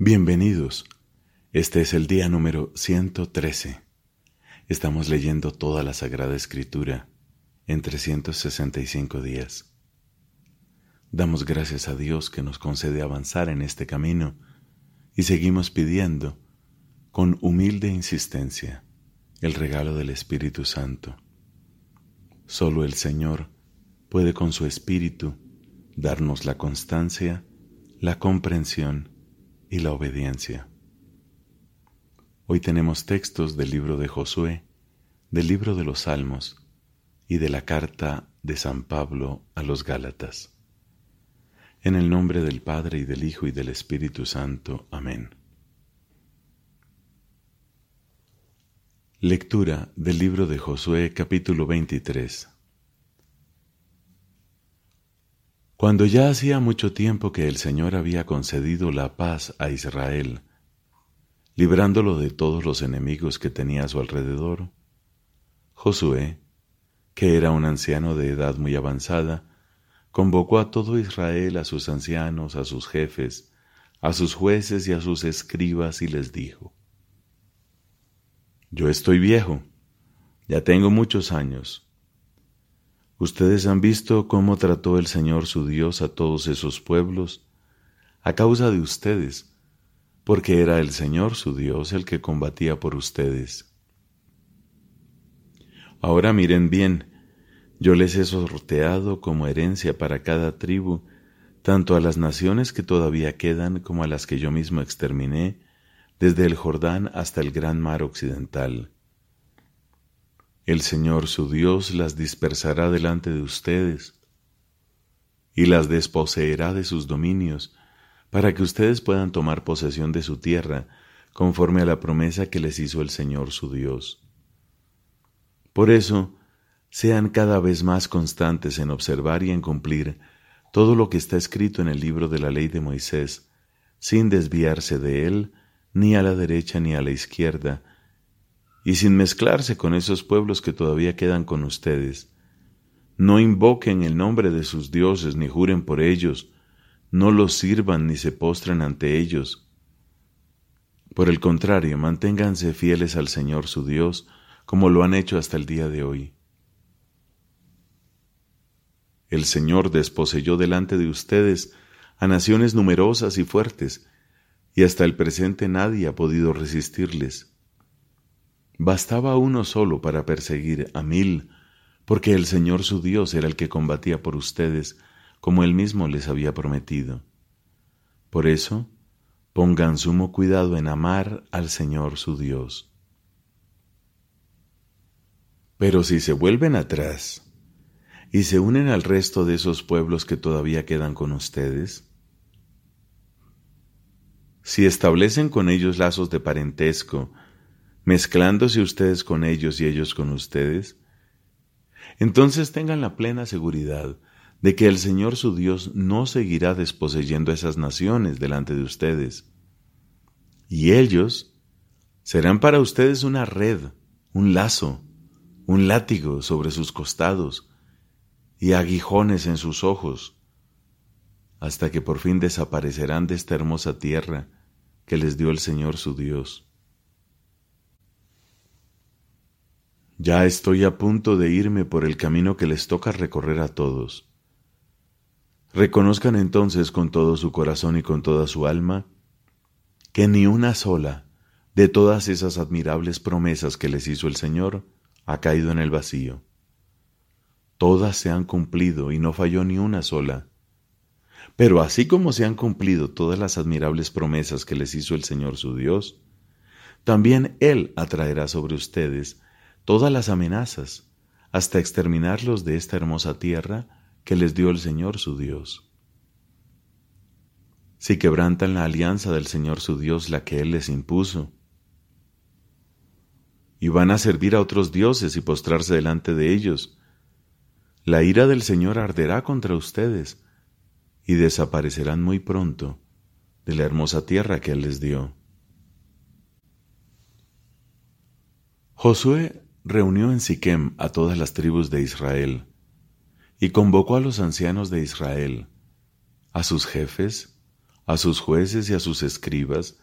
Bienvenidos. Este es el día número 113. Estamos leyendo toda la Sagrada Escritura en 365 días. Damos gracias a Dios que nos concede avanzar en este camino y seguimos pidiendo, con humilde insistencia, el regalo del Espíritu Santo. Solo el Señor puede con su Espíritu darnos la constancia, la comprensión y la obediencia. Hoy tenemos textos del libro de Josué, del libro de los Salmos y de la carta de San Pablo a los Gálatas. En el nombre del Padre y del Hijo y del Espíritu Santo. Amén. Lectura del libro de Josué capítulo 23 Cuando ya hacía mucho tiempo que el Señor había concedido la paz a Israel, librándolo de todos los enemigos que tenía a su alrededor, Josué, que era un anciano de edad muy avanzada, convocó a todo Israel, a sus ancianos, a sus jefes, a sus jueces y a sus escribas y les dijo, Yo estoy viejo, ya tengo muchos años, Ustedes han visto cómo trató el Señor su Dios a todos esos pueblos a causa de ustedes, porque era el Señor su Dios el que combatía por ustedes. Ahora miren bien, yo les he sorteado como herencia para cada tribu, tanto a las naciones que todavía quedan como a las que yo mismo exterminé, desde el Jordán hasta el gran mar occidental. El Señor su Dios las dispersará delante de ustedes y las desposeerá de sus dominios, para que ustedes puedan tomar posesión de su tierra, conforme a la promesa que les hizo el Señor su Dios. Por eso, sean cada vez más constantes en observar y en cumplir todo lo que está escrito en el libro de la ley de Moisés, sin desviarse de él, ni a la derecha ni a la izquierda, y sin mezclarse con esos pueblos que todavía quedan con ustedes. No invoquen el nombre de sus dioses ni juren por ellos, no los sirvan ni se postren ante ellos. Por el contrario, manténganse fieles al Señor su Dios, como lo han hecho hasta el día de hoy. El Señor desposeyó delante de ustedes a naciones numerosas y fuertes, y hasta el presente nadie ha podido resistirles. Bastaba uno solo para perseguir a mil, porque el Señor su Dios era el que combatía por ustedes, como él mismo les había prometido. Por eso, pongan sumo cuidado en amar al Señor su Dios. Pero si se vuelven atrás y se unen al resto de esos pueblos que todavía quedan con ustedes, si establecen con ellos lazos de parentesco, mezclándose ustedes con ellos y ellos con ustedes, entonces tengan la plena seguridad de que el Señor su Dios no seguirá desposeyendo esas naciones delante de ustedes. Y ellos serán para ustedes una red, un lazo, un látigo sobre sus costados y aguijones en sus ojos, hasta que por fin desaparecerán de esta hermosa tierra que les dio el Señor su Dios. Ya estoy a punto de irme por el camino que les toca recorrer a todos. Reconozcan entonces con todo su corazón y con toda su alma que ni una sola de todas esas admirables promesas que les hizo el Señor ha caído en el vacío. Todas se han cumplido y no falló ni una sola. Pero así como se han cumplido todas las admirables promesas que les hizo el Señor su Dios, también Él atraerá sobre ustedes todas las amenazas, hasta exterminarlos de esta hermosa tierra que les dio el Señor su Dios. Si quebrantan la alianza del Señor su Dios, la que Él les impuso, y van a servir a otros dioses y postrarse delante de ellos, la ira del Señor arderá contra ustedes y desaparecerán muy pronto de la hermosa tierra que Él les dio. Josué reunió en Siquem a todas las tribus de Israel y convocó a los ancianos de Israel, a sus jefes, a sus jueces y a sus escribas,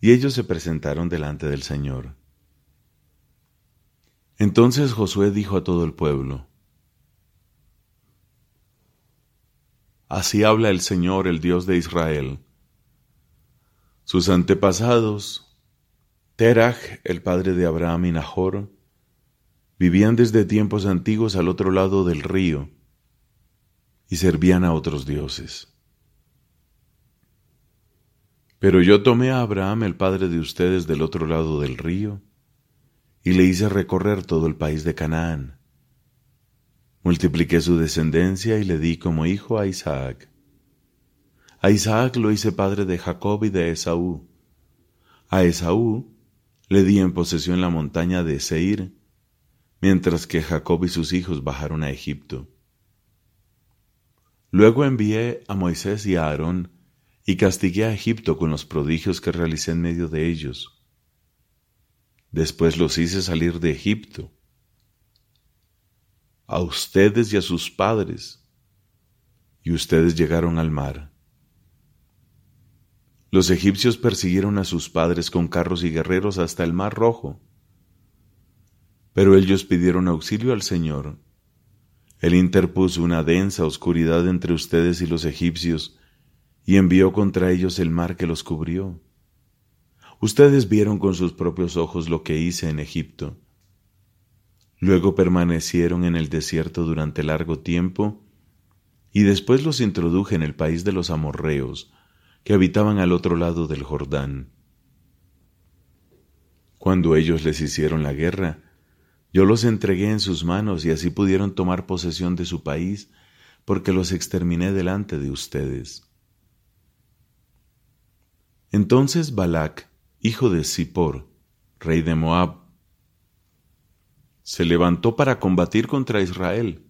y ellos se presentaron delante del Señor. Entonces Josué dijo a todo el pueblo, Así habla el Señor, el Dios de Israel. Sus antepasados, Terach, el padre de Abraham y Nahor, vivían desde tiempos antiguos al otro lado del río y servían a otros dioses. Pero yo tomé a Abraham, el padre de ustedes, del otro lado del río, y le hice recorrer todo el país de Canaán. Multipliqué su descendencia y le di como hijo a Isaac. A Isaac lo hice padre de Jacob y de Esaú. A Esaú le di en posesión la montaña de Seir, mientras que Jacob y sus hijos bajaron a Egipto. Luego envié a Moisés y a Aarón y castigué a Egipto con los prodigios que realicé en medio de ellos. Después los hice salir de Egipto. A ustedes y a sus padres, y ustedes llegaron al mar. Los egipcios persiguieron a sus padres con carros y guerreros hasta el mar rojo. Pero ellos pidieron auxilio al Señor. Él interpuso una densa oscuridad entre ustedes y los egipcios, y envió contra ellos el mar que los cubrió. Ustedes vieron con sus propios ojos lo que hice en Egipto. Luego permanecieron en el desierto durante largo tiempo, y después los introduje en el país de los amorreos, que habitaban al otro lado del Jordán. Cuando ellos les hicieron la guerra, yo los entregué en sus manos y así pudieron tomar posesión de su país, porque los exterminé delante de ustedes. Entonces Balac, hijo de Zippor, rey de Moab, se levantó para combatir contra Israel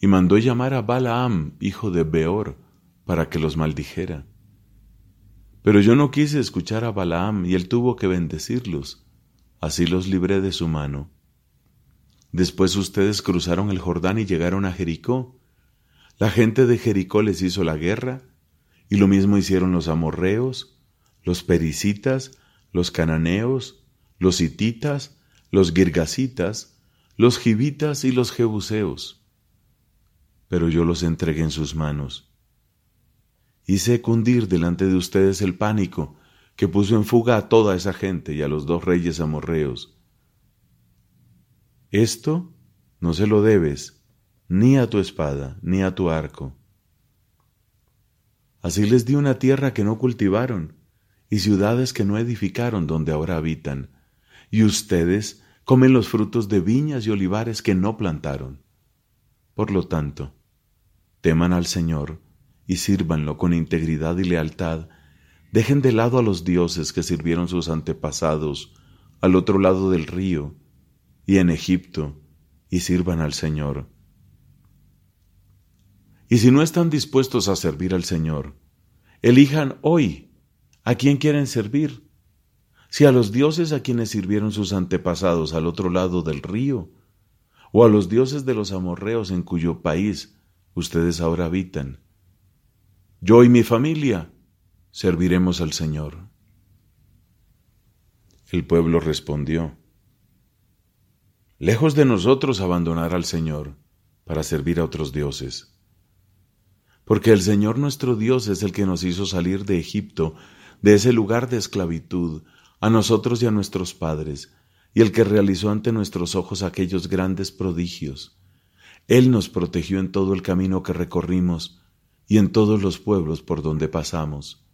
y mandó llamar a Balaam, hijo de Beor, para que los maldijera. Pero yo no quise escuchar a Balaam y él tuvo que bendecirlos. Así los libré de su mano. Después ustedes cruzaron el Jordán y llegaron a Jericó. La gente de Jericó les hizo la guerra, y lo mismo hicieron los amorreos, los pericitas, los cananeos, los hititas, los girgasitas, los gibitas y los jebuseos. Pero yo los entregué en sus manos. Hice cundir delante de ustedes el pánico que puso en fuga a toda esa gente y a los dos reyes amorreos. Esto no se lo debes ni a tu espada ni a tu arco. Así les di una tierra que no cultivaron y ciudades que no edificaron donde ahora habitan, y ustedes comen los frutos de viñas y olivares que no plantaron. Por lo tanto, teman al Señor y sírvanlo con integridad y lealtad, dejen de lado a los dioses que sirvieron sus antepasados al otro lado del río y en Egipto, y sirvan al Señor. Y si no están dispuestos a servir al Señor, elijan hoy ¿A quién quieren servir? Si a los dioses a quienes sirvieron sus antepasados al otro lado del río, o a los dioses de los amorreos en cuyo país ustedes ahora habitan. Yo y mi familia serviremos al Señor. El pueblo respondió, Lejos de nosotros abandonar al Señor para servir a otros dioses. Porque el Señor nuestro Dios es el que nos hizo salir de Egipto de ese lugar de esclavitud a nosotros y a nuestros padres, y el que realizó ante nuestros ojos aquellos grandes prodigios. Él nos protegió en todo el camino que recorrimos y en todos los pueblos por donde pasamos.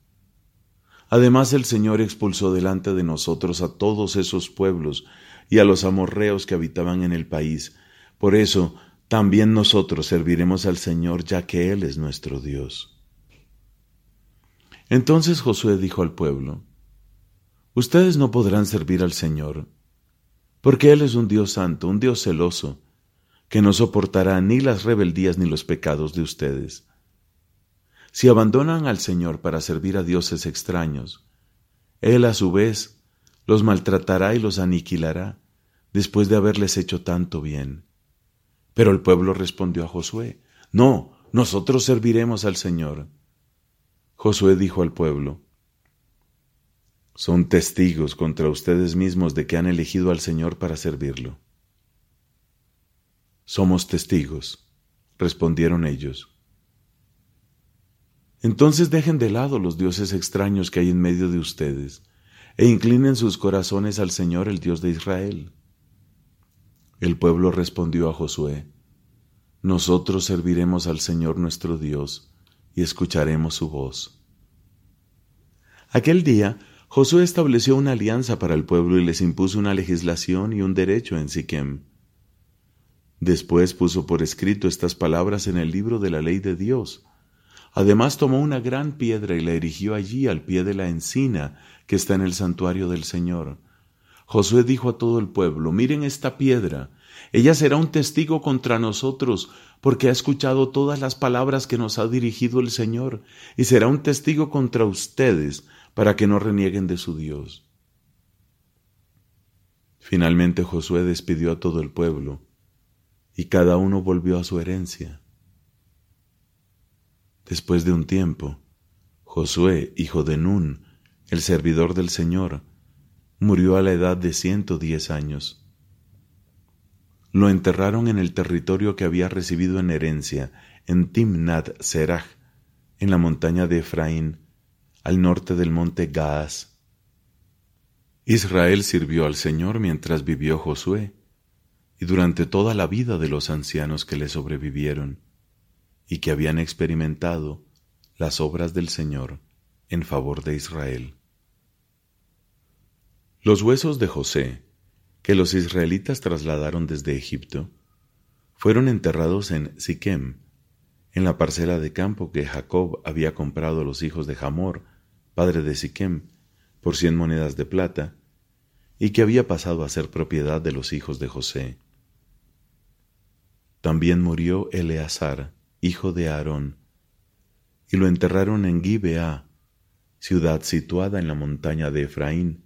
Además el Señor expulsó delante de nosotros a todos esos pueblos y a los amorreos que habitaban en el país. Por eso también nosotros serviremos al Señor ya que Él es nuestro Dios. Entonces Josué dijo al pueblo, Ustedes no podrán servir al Señor, porque Él es un Dios santo, un Dios celoso, que no soportará ni las rebeldías ni los pecados de ustedes. Si abandonan al Señor para servir a dioses extraños, Él a su vez los maltratará y los aniquilará después de haberles hecho tanto bien. Pero el pueblo respondió a Josué, No, nosotros serviremos al Señor. Josué dijo al pueblo, Son testigos contra ustedes mismos de que han elegido al Señor para servirlo. Somos testigos, respondieron ellos. Entonces dejen de lado los dioses extraños que hay en medio de ustedes, e inclinen sus corazones al Señor el Dios de Israel. El pueblo respondió a Josué, Nosotros serviremos al Señor nuestro Dios y escucharemos su voz. Aquel día, Josué estableció una alianza para el pueblo y les impuso una legislación y un derecho en Siquem. Después puso por escrito estas palabras en el libro de la ley de Dios. Además tomó una gran piedra y la erigió allí al pie de la encina que está en el santuario del Señor. Josué dijo a todo el pueblo, miren esta piedra, ella será un testigo contra nosotros, porque ha escuchado todas las palabras que nos ha dirigido el Señor, y será un testigo contra ustedes, para que no renieguen de su Dios. Finalmente Josué despidió a todo el pueblo, y cada uno volvió a su herencia. Después de un tiempo, Josué, hijo de Nun, el servidor del Señor, murió a la edad de ciento diez años. Lo enterraron en el territorio que había recibido en herencia, en Timnat Serach, en la montaña de Efraín, al norte del monte Gaas. Israel sirvió al Señor mientras vivió Josué, y durante toda la vida de los ancianos que le sobrevivieron, y que habían experimentado las obras del Señor en favor de Israel. Los huesos de José, que los israelitas trasladaron desde Egipto, fueron enterrados en Siquem, en la parcela de campo que Jacob había comprado los hijos de Hamor, padre de Siquem, por cien monedas de plata, y que había pasado a ser propiedad de los hijos de José. También murió Eleazar, hijo de Aarón, y lo enterraron en Gibeá, ciudad situada en la montaña de Efraín,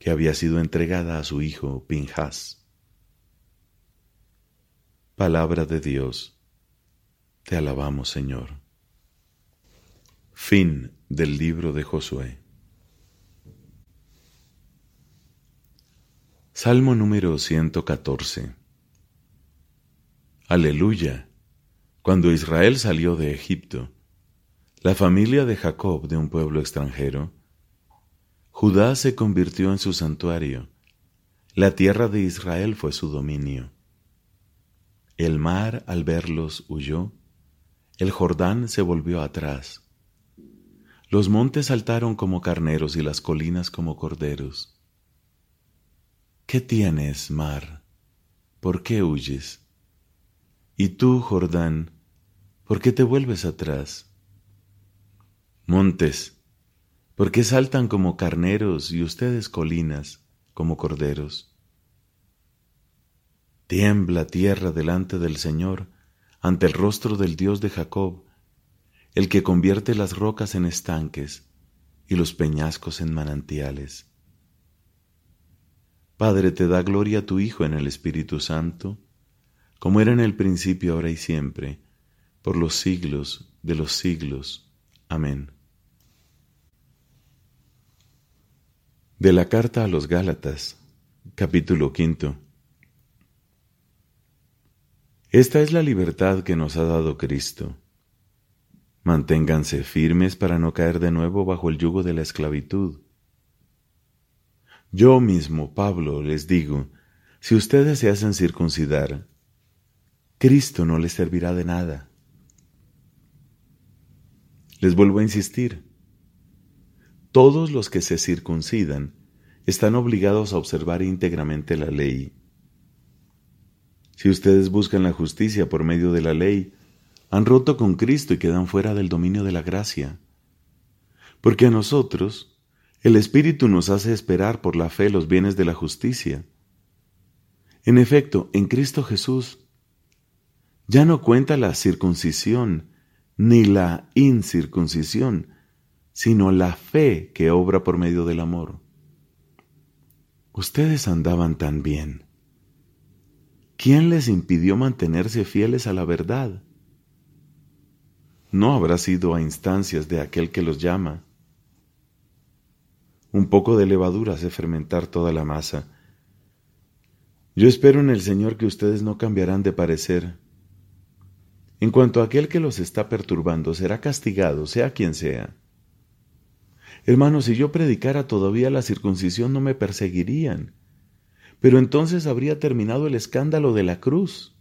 que había sido entregada a su hijo Pinjas. Palabra de Dios. Te alabamos, Señor. Fin del libro de Josué. Salmo número 114. Aleluya. Cuando Israel salió de Egipto, la familia de Jacob de un pueblo extranjero, Judá se convirtió en su santuario, la tierra de Israel fue su dominio. El mar al verlos huyó, el Jordán se volvió atrás. Los montes saltaron como carneros y las colinas como corderos. ¿Qué tienes, mar? ¿Por qué huyes? Y tú, Jordán, ¿por qué te vuelves atrás? Montes, ¿Por qué saltan como carneros y ustedes colinas como corderos? Tiembla tierra delante del Señor, ante el rostro del Dios de Jacob, el que convierte las rocas en estanques y los peñascos en manantiales. Padre, te da gloria a tu Hijo en el Espíritu Santo, como era en el principio, ahora y siempre, por los siglos de los siglos. Amén. De la carta a los Gálatas, capítulo quinto. Esta es la libertad que nos ha dado Cristo. Manténganse firmes para no caer de nuevo bajo el yugo de la esclavitud. Yo mismo, Pablo, les digo, si ustedes se hacen circuncidar, Cristo no les servirá de nada. Les vuelvo a insistir, todos los que se circuncidan están obligados a observar íntegramente la ley. Si ustedes buscan la justicia por medio de la ley, han roto con Cristo y quedan fuera del dominio de la gracia. Porque a nosotros, el Espíritu nos hace esperar por la fe los bienes de la justicia. En efecto, en Cristo Jesús, ya no cuenta la circuncisión ni la incircuncisión, sino la fe que obra por medio del amor. Ustedes andaban tan bien. ¿Quién les impidió mantenerse fieles a la verdad? no habrá sido a instancias de aquel que los llama. Un poco de levadura hace fermentar toda la masa. Yo espero en el Señor que ustedes no cambiarán de parecer. En cuanto a aquel que los está perturbando, será castigado, sea quien sea. Hermanos, si yo predicara todavía la circuncisión no me perseguirían, pero entonces habría terminado el escándalo de la cruz.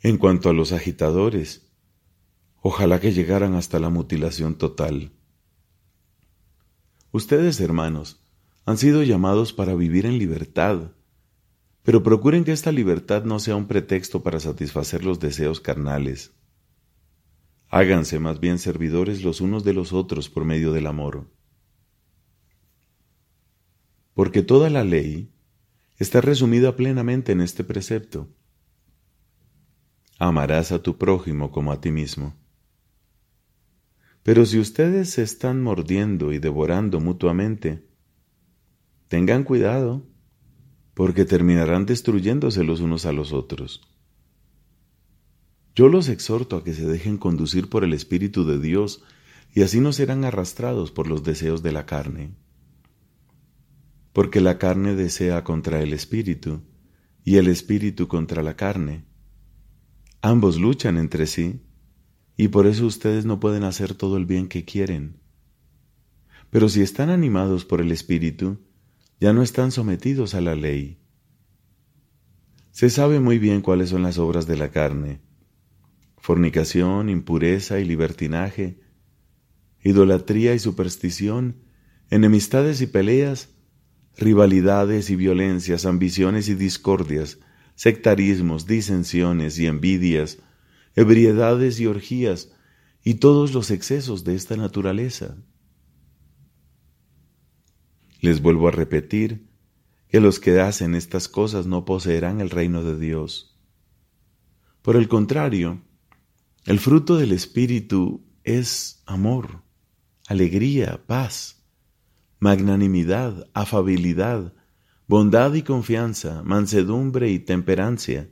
En cuanto a los agitadores, ojalá que llegaran hasta la mutilación total. Ustedes, hermanos, han sido llamados para vivir en libertad, pero procuren que esta libertad no sea un pretexto para satisfacer los deseos carnales. Háganse más bien servidores los unos de los otros por medio del amor. Porque toda la ley está resumida plenamente en este precepto. Amarás a tu prójimo como a ti mismo. Pero si ustedes se están mordiendo y devorando mutuamente, tengan cuidado porque terminarán destruyéndose los unos a los otros. Yo los exhorto a que se dejen conducir por el Espíritu de Dios y así no serán arrastrados por los deseos de la carne. Porque la carne desea contra el Espíritu y el Espíritu contra la carne. Ambos luchan entre sí y por eso ustedes no pueden hacer todo el bien que quieren. Pero si están animados por el Espíritu, ya no están sometidos a la ley. Se sabe muy bien cuáles son las obras de la carne. Fornicación, impureza y libertinaje, idolatría y superstición, enemistades y peleas, rivalidades y violencias, ambiciones y discordias, sectarismos, disensiones y envidias, ebriedades y orgías, y todos los excesos de esta naturaleza. Les vuelvo a repetir que los que hacen estas cosas no poseerán el reino de Dios. Por el contrario, el fruto del Espíritu es amor, alegría, paz, magnanimidad, afabilidad, bondad y confianza, mansedumbre y temperancia.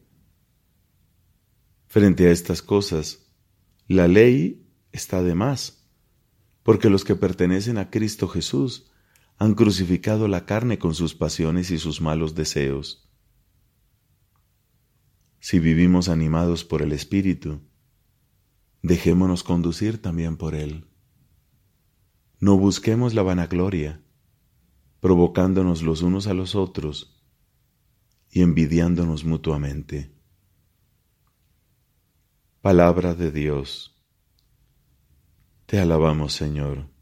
Frente a estas cosas, la ley está de más, porque los que pertenecen a Cristo Jesús han crucificado la carne con sus pasiones y sus malos deseos. Si vivimos animados por el Espíritu, dejémonos conducir también por Él. No busquemos la vanagloria, provocándonos los unos a los otros y envidiándonos mutuamente. Palabra de Dios. Te alabamos, Señor.